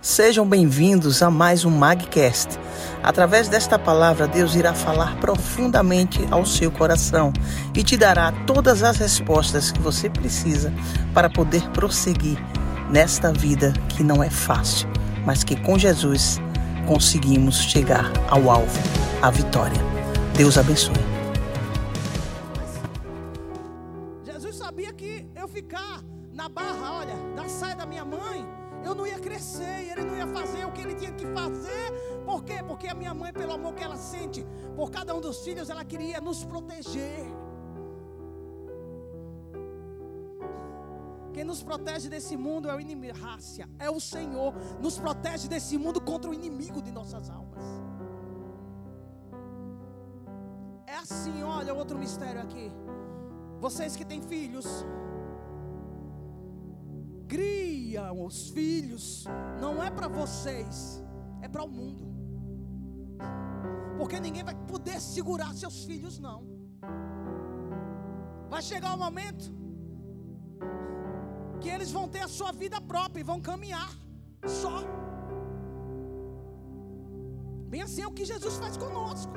Sejam bem-vindos a mais um Magcast. Através desta palavra, Deus irá falar profundamente ao seu coração e te dará todas as respostas que você precisa para poder prosseguir nesta vida que não é fácil, mas que com Jesus conseguimos chegar ao alvo, à vitória. Deus abençoe. Quê? Porque a minha mãe, pelo amor que ela sente por cada um dos filhos, ela queria nos proteger. Quem nos protege desse mundo é o inimigo, raça, é o Senhor. Nos protege desse mundo contra o inimigo de nossas almas. É assim, olha, outro mistério aqui. Vocês que têm filhos, criam os filhos, não é para vocês, é para o mundo. Porque ninguém vai poder segurar seus filhos, não. Vai chegar o momento que eles vão ter a sua vida própria e vão caminhar só. Bem assim é o que Jesus faz conosco.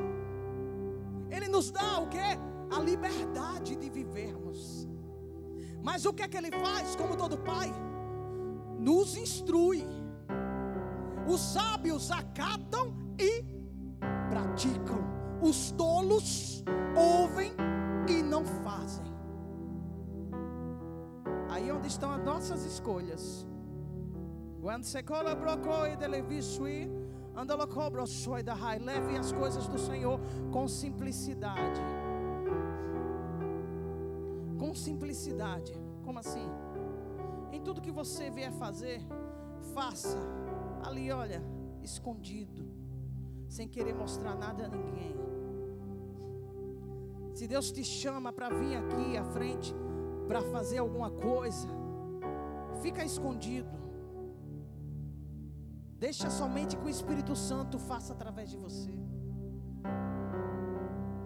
Ele nos dá o que? A liberdade de vivermos. Mas o que é que ele faz, como todo pai? Nos instrui. Os sábios acatam e praticam. Os tolos ouvem e não fazem. Aí onde estão as nossas escolhas. Quando você colaborou e televisui, anda cobra soi da rai, leve as coisas do Senhor com simplicidade. Com simplicidade. Como assim? Em tudo que você vier fazer, faça ali, olha, escondido, sem querer mostrar nada a ninguém. Se Deus te chama para vir aqui à frente, para fazer alguma coisa, fica escondido. Deixa somente que o Espírito Santo faça através de você.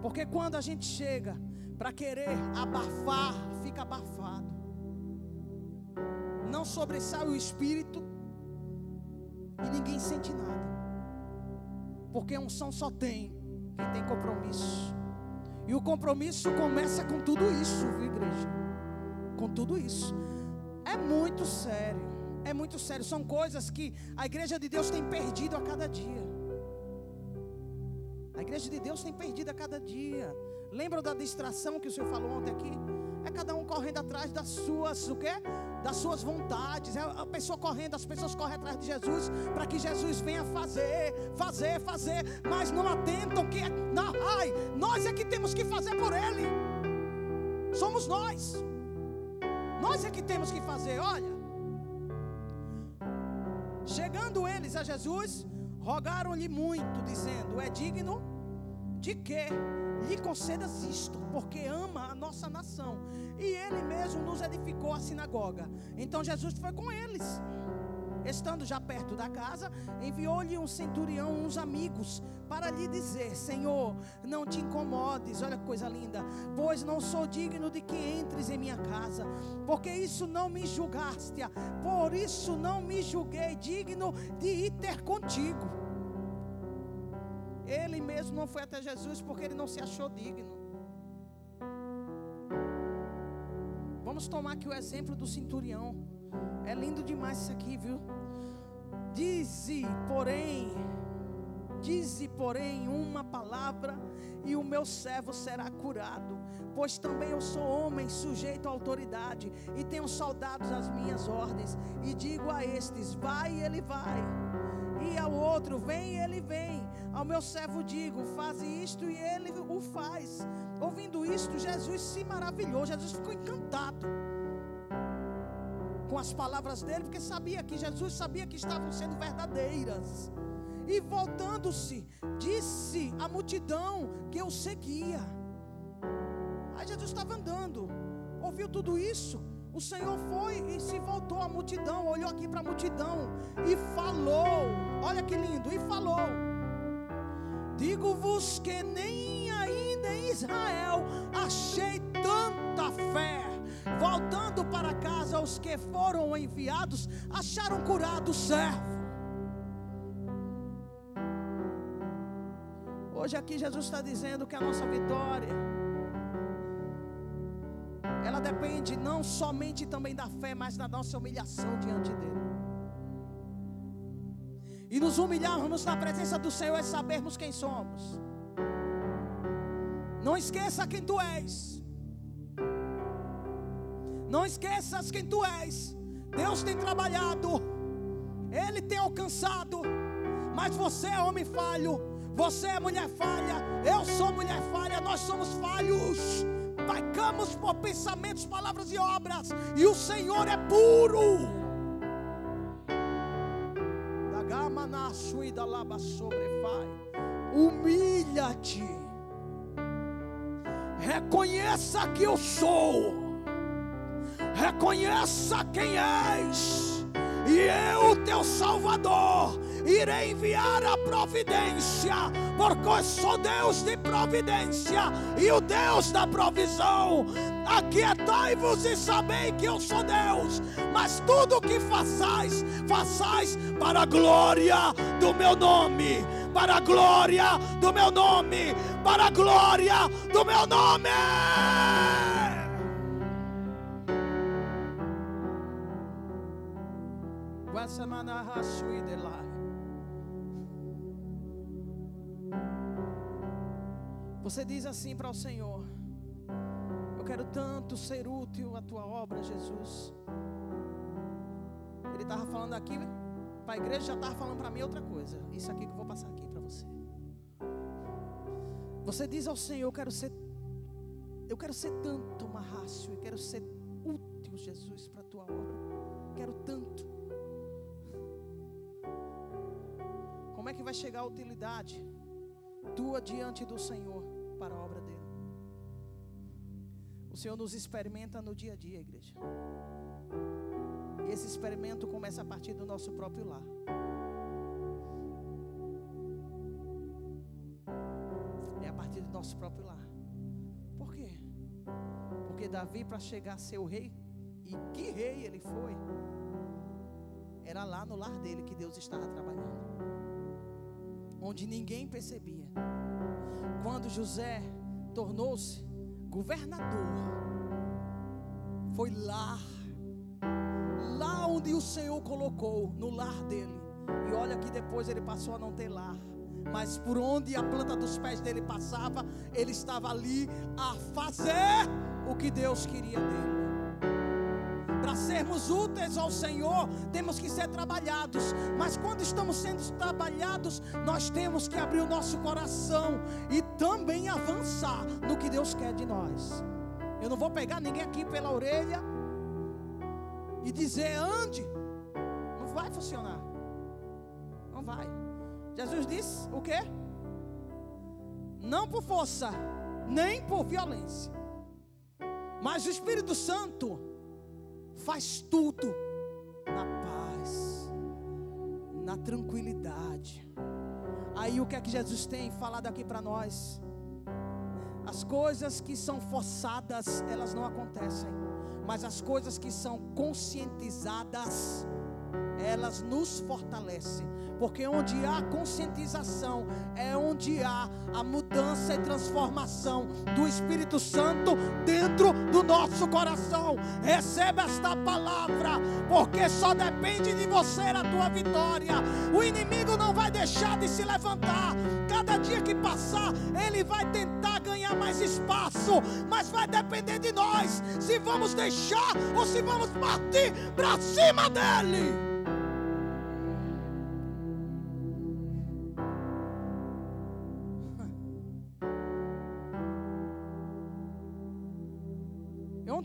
Porque quando a gente chega para querer abafar, fica abafado. Não sobressai o Espírito e ninguém sente nada. Porque unção só tem quem tem compromisso. E o compromisso começa com tudo isso, viu, igreja? Com tudo isso. É muito sério. É muito sério. São coisas que a igreja de Deus tem perdido a cada dia. A igreja de Deus tem perdido a cada dia. Lembra da distração que o senhor falou ontem aqui? É cada um correndo atrás das suas, o quê? Das suas vontades. É a pessoa correndo, as pessoas correm atrás de Jesus para que Jesus venha fazer, fazer, fazer, mas não atentam que é, não, ai, nós é que temos que fazer por ele. Somos nós. Nós é que temos que fazer, olha. Chegando eles a Jesus, rogaram-lhe muito, dizendo: É digno de que lhe concedas isto, porque ama a nossa nação. E ele mesmo nos edificou a sinagoga. Então Jesus foi com eles. Estando já perto da casa, enviou-lhe um centurião, uns amigos, para lhe dizer: Senhor, não te incomodes, olha que coisa linda, pois não sou digno de que entres em minha casa, porque isso não me julgaste, por isso não me julguei digno de ir ter contigo. Ele mesmo não foi até Jesus porque ele não se achou digno. Vamos tomar aqui o exemplo do centurião. É lindo demais isso aqui, viu? Dize, porém, dize, porém, uma palavra e o meu servo será curado. Pois também eu sou homem sujeito à autoridade e tenho soldados às minhas ordens. E digo a estes: vai, e ele vai. E ao outro: vem, ele vem. Ao meu servo digo: faz isto, e ele o faz. Ouvindo isto, Jesus se maravilhou. Jesus ficou encantado com as palavras dele, porque sabia que Jesus sabia que estavam sendo verdadeiras. E voltando-se, disse à multidão que eu seguia. Aí Jesus estava andando, ouviu tudo isso. O Senhor foi e se voltou à multidão, olhou aqui para a multidão e falou falou: Digo-vos que nem ainda em Israel achei tanta fé. Voltando para casa, os que foram enviados acharam curado o servo. Hoje aqui Jesus está dizendo que a nossa vitória ela depende não somente também da fé, mas da nossa humilhação diante dele. E nos humilharmos na presença do Senhor é sabermos quem somos. Não esqueça quem tu és. Não esqueças quem tu és. Deus tem trabalhado, Ele tem alcançado, mas você é homem falho, você é mulher falha, eu sou mulher falha, nós somos falhos. Pecamos por pensamentos, palavras e obras, e o Senhor é puro. Suída laba sobrefai. Humilha-te. Reconheça que eu sou. Reconheça quem és. E eu, teu Salvador, irei enviar a providência, porque sou Deus de providência e o Deus da provisão. Aquietai-vos e sabei que eu sou Deus, mas tudo o que façais, façais para a glória do meu nome, para a glória do meu nome, para a glória do meu nome. Você diz assim para o Senhor: Eu quero tanto ser útil à tua obra, Jesus. Ele estava falando aqui, para a igreja já estava falando para mim outra coisa. Isso aqui que eu vou passar aqui para você. Você diz ao Senhor: Eu quero ser, eu quero ser tanto marrácio, eu quero ser útil, Jesus, para a tua obra. Quero tanto. Como é que vai chegar a utilidade tua diante do Senhor? Para a obra dele. O Senhor nos experimenta no dia a dia, igreja. E esse experimento começa a partir do nosso próprio lar. É a partir do nosso próprio lar. Por quê? Porque Davi, para chegar a ser o rei, e que rei ele foi, era lá no lar dele que Deus estava trabalhando. Onde ninguém percebia quando José tornou-se governador, foi lá, lá onde o Senhor colocou, no lar dele. E olha que depois ele passou a não ter lar. Mas por onde a planta dos pés dele passava, ele estava ali a fazer o que Deus queria dele para sermos úteis ao Senhor, temos que ser trabalhados. Mas quando estamos sendo trabalhados, nós temos que abrir o nosso coração e também avançar no que Deus quer de nós. Eu não vou pegar ninguém aqui pela orelha e dizer ande. Não vai funcionar. Não vai. Jesus disse o quê? Não por força, nem por violência. Mas o Espírito Santo faz tudo na paz, na tranquilidade. Aí o que é que Jesus tem falado aqui para nós? As coisas que são forçadas, elas não acontecem, mas as coisas que são conscientizadas, elas nos fortalecem. Porque onde há conscientização é onde há a mudança e transformação do Espírito Santo dentro do nosso coração. Receba esta palavra, porque só depende de você a tua vitória. O inimigo não vai deixar de se levantar. Cada dia que passar, ele vai tentar ganhar mais espaço, mas vai depender de nós se vamos deixar ou se vamos partir para cima dele.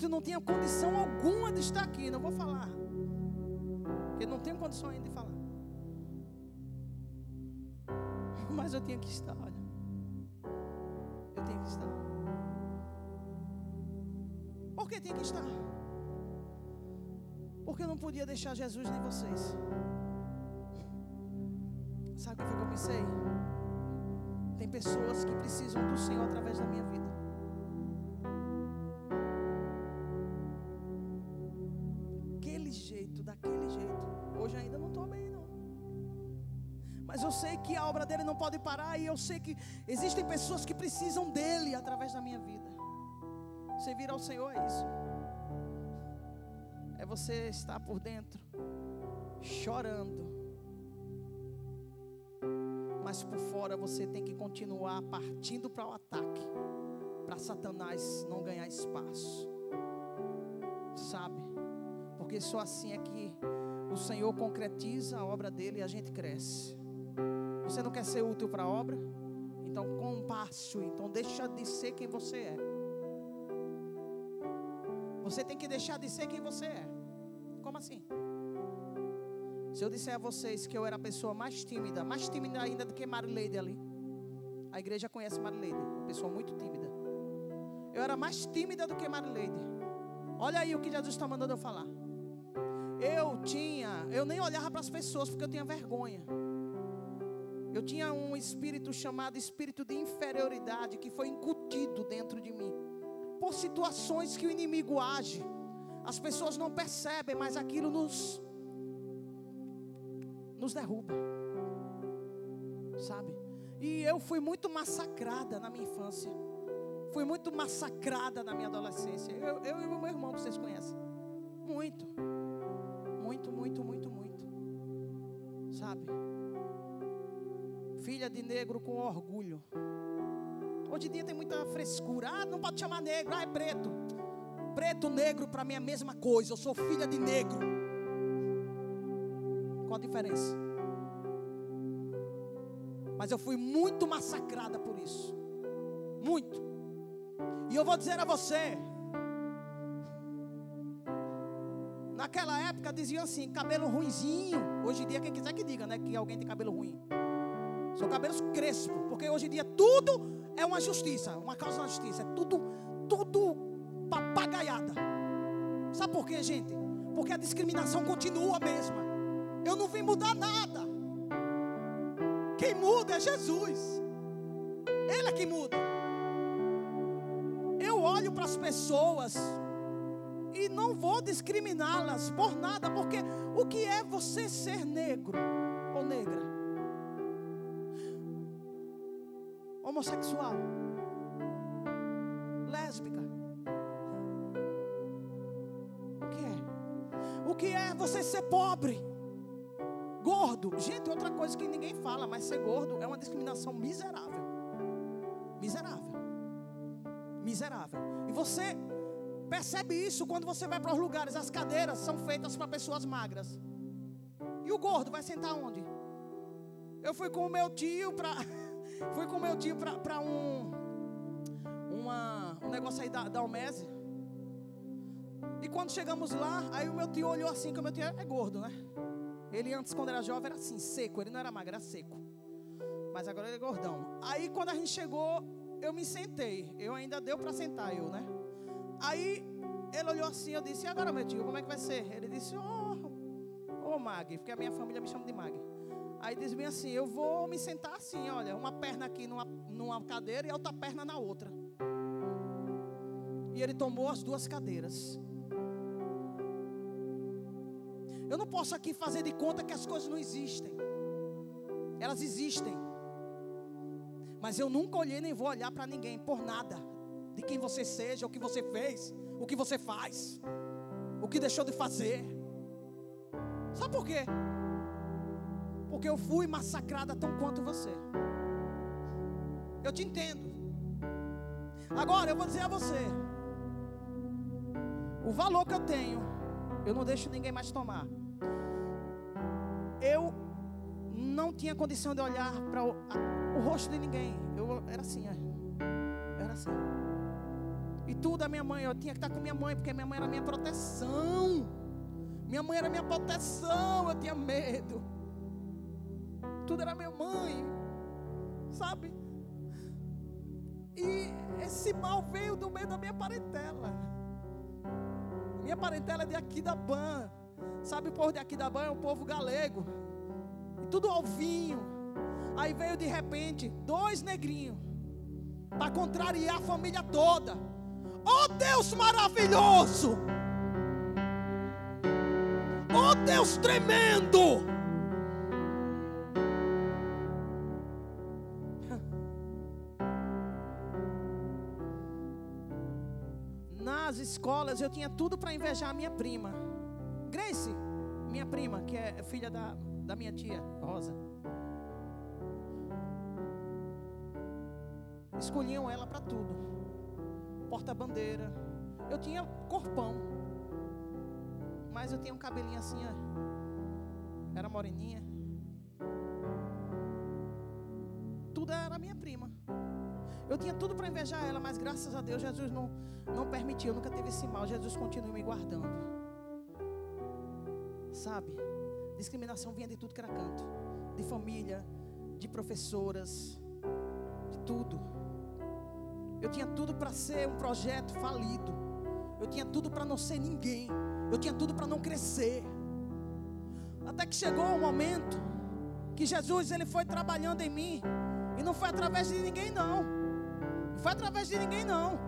Ontem não tinha condição alguma de estar aqui, não vou falar. Porque não tenho condição ainda de falar. Mas eu tinha que estar, olha. Eu tenho que estar. Por que tinha que estar? Porque eu não podia deixar Jesus nem vocês. Sabe o que foi que eu pensei? Tem pessoas que precisam do Senhor através da minha vida. Parar e eu sei que existem pessoas que precisam dele através da minha vida. Servir ao Senhor é isso. É você estar por dentro, chorando. Mas por fora você tem que continuar partindo para o ataque, para Satanás não ganhar espaço. Sabe? Porque só assim é que o Senhor concretiza a obra dele e a gente cresce. Você não quer ser útil para a obra? Então compasso, então deixa de ser quem você é. Você tem que deixar de ser quem você é. Como assim? Se eu disser a vocês que eu era a pessoa mais tímida, mais tímida ainda do que Marileide ali. A igreja conhece Marileide, uma pessoa muito tímida. Eu era mais tímida do que Marileide. Olha aí o que Jesus está mandando eu falar. Eu tinha, eu nem olhava para as pessoas porque eu tinha vergonha. Eu tinha um espírito chamado espírito de inferioridade que foi incutido dentro de mim. Por situações que o inimigo age. As pessoas não percebem, mas aquilo nos nos derruba. Sabe? E eu fui muito massacrada na minha infância. Fui muito massacrada na minha adolescência. Eu, eu e o meu irmão, vocês conhecem. Muito. Muito, muito, muito, muito. Sabe? Filha de negro com orgulho. Hoje em dia tem muita frescura. Ah, não pode chamar negro, ah, é preto. Preto, negro, para mim é a mesma coisa. Eu sou filha de negro. Qual a diferença? Mas eu fui muito massacrada por isso. Muito. E eu vou dizer a você. Naquela época diziam assim, cabelo ruinzinho. Hoje em dia, quem quiser que diga, né? Que alguém tem cabelo ruim. São cabelos crespo, porque hoje em dia tudo é uma justiça, uma causa da justiça, é tudo, tudo papagaiada. Sabe por quê, gente? Porque a discriminação continua a mesma. Eu não vim mudar nada. Quem muda é Jesus. Ele é que muda. Eu olho para as pessoas e não vou discriminá-las por nada, porque o que é você ser negro homossexual, lésbica. O que é? O que é você ser pobre? Gordo. Gente, outra coisa que ninguém fala, mas ser gordo é uma discriminação miserável. Miserável. Miserável. E você percebe isso quando você vai para os lugares. As cadeiras são feitas para pessoas magras. E o gordo vai sentar onde? Eu fui com o meu tio para Fui com meu tio para um, uma, um negócio aí da, da Almese. E quando chegamos lá, aí o meu tio olhou assim, que o meu tio é gordo, né? Ele antes, quando era jovem, era assim, seco. Ele não era magro, era seco. Mas agora ele é gordão. Aí quando a gente chegou, eu me sentei. Eu ainda deu para sentar, eu, né? Aí ele olhou assim, eu disse, e agora, meu tio, como é que vai ser? Ele disse, ô, oh, oh, Mag, porque a minha família me chama de Mag. Aí diz bem assim: Eu vou me sentar assim, olha, uma perna aqui numa, numa cadeira e a outra perna na outra. E ele tomou as duas cadeiras. Eu não posso aqui fazer de conta que as coisas não existem. Elas existem. Mas eu nunca olhei nem vou olhar para ninguém por nada. De quem você seja, o que você fez, o que você faz, o que deixou de fazer. Sabe por quê? Porque eu fui massacrada tão quanto você. Eu te entendo. Agora eu vou dizer a você: o valor que eu tenho, eu não deixo ninguém mais tomar. Eu não tinha condição de olhar para o, o, rosto de ninguém. Eu era assim, é. era assim. E tudo a minha mãe, eu tinha que estar com minha mãe, porque minha mãe era minha proteção. Minha mãe era minha proteção, eu tinha medo tudo era minha mãe, sabe? E esse mal veio do meio da minha parentela. Minha parentela é de aqui da Ban. Sabe o povo de aqui da Ban é o povo galego. E tudo alvinho. Aí veio de repente dois negrinhos para contrariar a família toda. Oh Deus maravilhoso! Oh Deus tremendo! Nas escolas, eu tinha tudo para invejar a minha prima. Grace, minha prima, que é filha da, da minha tia, Rosa. Escolhiam ela para tudo. Porta-bandeira. Eu tinha corpão. Mas eu tinha um cabelinho assim, ó. Era moreninha. Tinha tudo para invejar ela, mas graças a Deus Jesus não, não permitiu, nunca teve esse mal. Jesus continua me guardando. Sabe? Discriminação vinha de tudo que era canto. De família, de professoras, de tudo. Eu tinha tudo para ser um projeto falido. Eu tinha tudo para não ser ninguém. Eu tinha tudo para não crescer. Até que chegou o um momento que Jesus ele foi trabalhando em mim. E não foi através de ninguém não. Foi através de ninguém, não.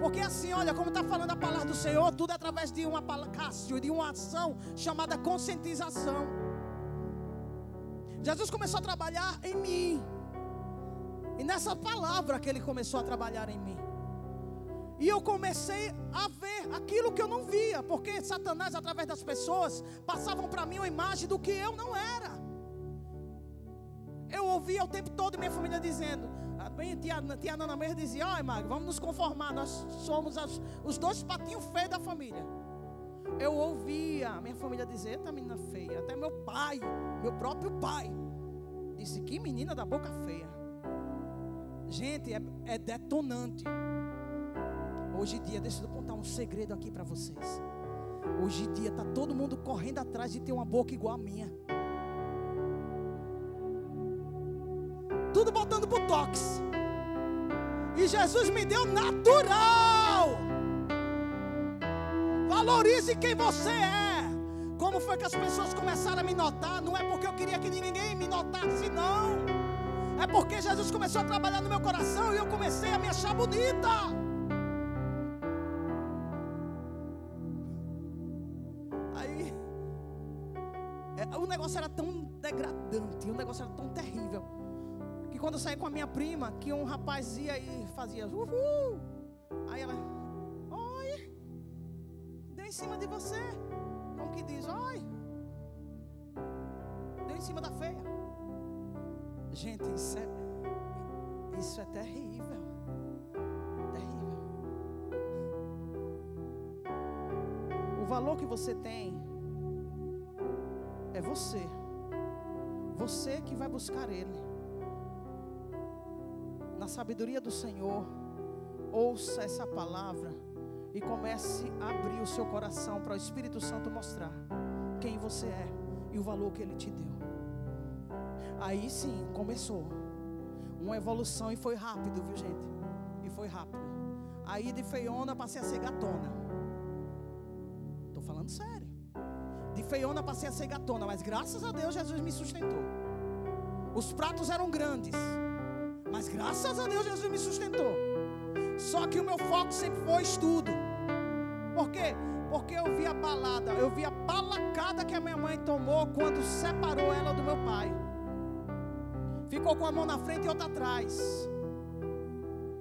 Porque assim, olha, como está falando a palavra do Senhor, tudo é através de uma Cássio, de uma ação chamada conscientização. Jesus começou a trabalhar em mim. E nessa palavra que ele começou a trabalhar em mim. E eu comecei a ver aquilo que eu não via, porque Satanás, através das pessoas, passavam para mim uma imagem do que eu não era. Eu ouvia o tempo todo minha família dizendo: bem, tia, tia Nana mesmo dizia, ai Magro, vamos nos conformar, nós somos as, os dois patinhos feios da família. Eu ouvia minha família dizer, eita menina feia, até meu pai, meu próprio pai, disse, que menina da boca feia. Gente, é, é detonante. Hoje em dia, deixa eu contar um segredo aqui para vocês. Hoje em dia está todo mundo correndo atrás de ter uma boca igual a minha. Tudo botando botox. E Jesus me deu natural. Valorize quem você é. Como foi que as pessoas começaram a me notar? Não é porque eu queria que ninguém me notasse, não. É porque Jesus começou a trabalhar no meu coração e eu comecei a me achar bonita. Minha prima, que um rapaz ia e fazia uhul. Aí ela, oi, deu em cima de você. Como que diz, oi, deu em cima da feia. Gente, isso é, isso é terrível. Terrível. O valor que você tem é você. Você que vai buscar Ele sabedoria do Senhor, ouça essa palavra e comece a abrir o seu coração para o Espírito Santo mostrar quem você é e o valor que ele te deu. Aí sim, começou uma evolução e foi rápido, viu gente? E foi rápido. Aí de feiona passei a ser gatona. Estou falando sério. De feiona passei a ser gatona, mas graças a Deus Jesus me sustentou. Os pratos eram grandes. Mas graças a Deus Jesus me sustentou. Só que o meu foco sempre foi estudo. Por quê? Porque eu vi a balada, eu vi a palacada que a minha mãe tomou quando separou ela do meu pai. Ficou com a mão na frente e outra atrás.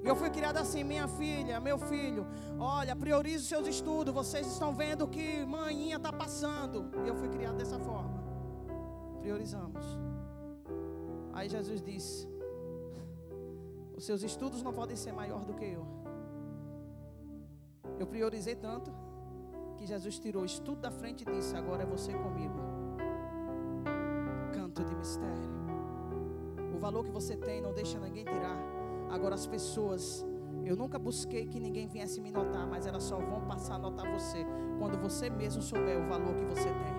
E eu fui criada assim, minha filha, meu filho, olha, priorize os seus estudos. Vocês estão vendo que manhinha está passando. Eu fui criado dessa forma. Priorizamos. Aí Jesus disse: os seus estudos não podem ser maior do que eu. Eu priorizei tanto que Jesus tirou o estudo da frente e disse: Agora é você comigo. Canto de mistério. O valor que você tem não deixa ninguém tirar. Agora as pessoas, eu nunca busquei que ninguém viesse me notar, mas elas só vão passar a notar você quando você mesmo souber o valor que você tem.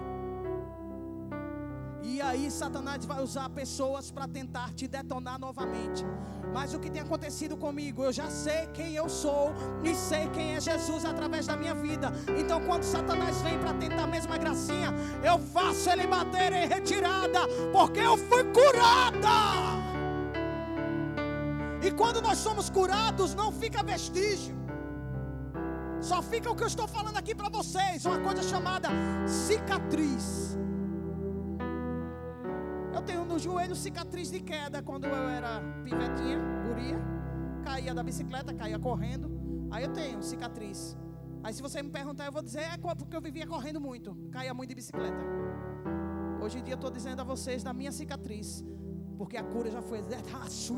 Aí Satanás vai usar pessoas para tentar te detonar novamente. Mas o que tem acontecido comigo, eu já sei quem eu sou e sei quem é Jesus através da minha vida. Então quando Satanás vem para tentar a mesma gracinha, eu faço ele bater em retirada, porque eu fui curada. E quando nós somos curados, não fica vestígio. Só fica o que eu estou falando aqui para vocês, uma coisa chamada cicatriz. Eu tenho no joelho cicatriz de queda quando eu era pivetinha, guria. Caía da bicicleta, caía correndo. Aí eu tenho cicatriz. Aí se você me perguntar, eu vou dizer, é porque eu vivia correndo muito, caía muito de bicicleta. Hoje em dia eu estou dizendo a vocês da minha cicatriz, porque a cura já foi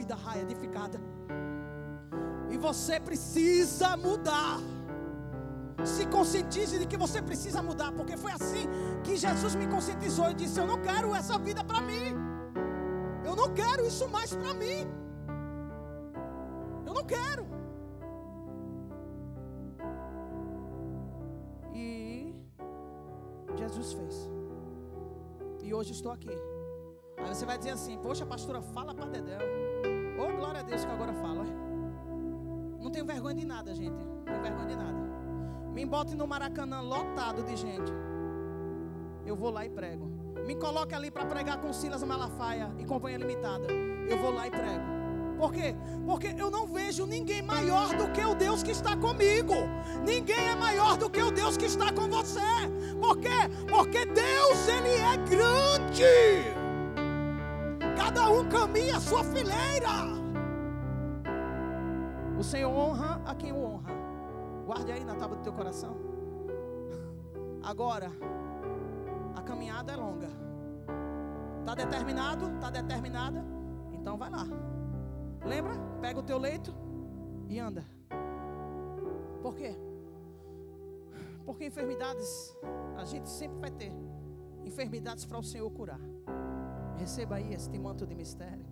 da raia edificada. E você precisa mudar. Se conscientize de que você precisa mudar, porque foi assim que Jesus me conscientizou e disse: Eu não quero essa vida para mim. Eu não quero isso mais para mim. Eu não quero. E Jesus fez. E hoje estou aqui. Aí você vai dizer assim: Poxa, pastora, fala para Dedéu. Oh, glória a Deus que agora fala. Não tenho vergonha de nada, gente. Não tenho vergonha de nada. Me bote no Maracanã lotado de gente. Eu vou lá e prego. Me coloque ali para pregar com Silas Malafaia e Companhia Limitada. Eu vou lá e prego. Por quê? Porque eu não vejo ninguém maior do que o Deus que está comigo. Ninguém é maior do que o Deus que está com você. Por quê? Porque Deus, Ele é grande. Cada um caminha a sua fileira. O Senhor honra a quem o honra. Guarde aí na tábua do teu coração. Agora, a caminhada é longa. Está determinado? Está determinada? Então vai lá. Lembra? Pega o teu leito e anda. Por quê? Porque enfermidades a gente sempre vai ter. Enfermidades para o Senhor curar. Receba aí este manto de mistério.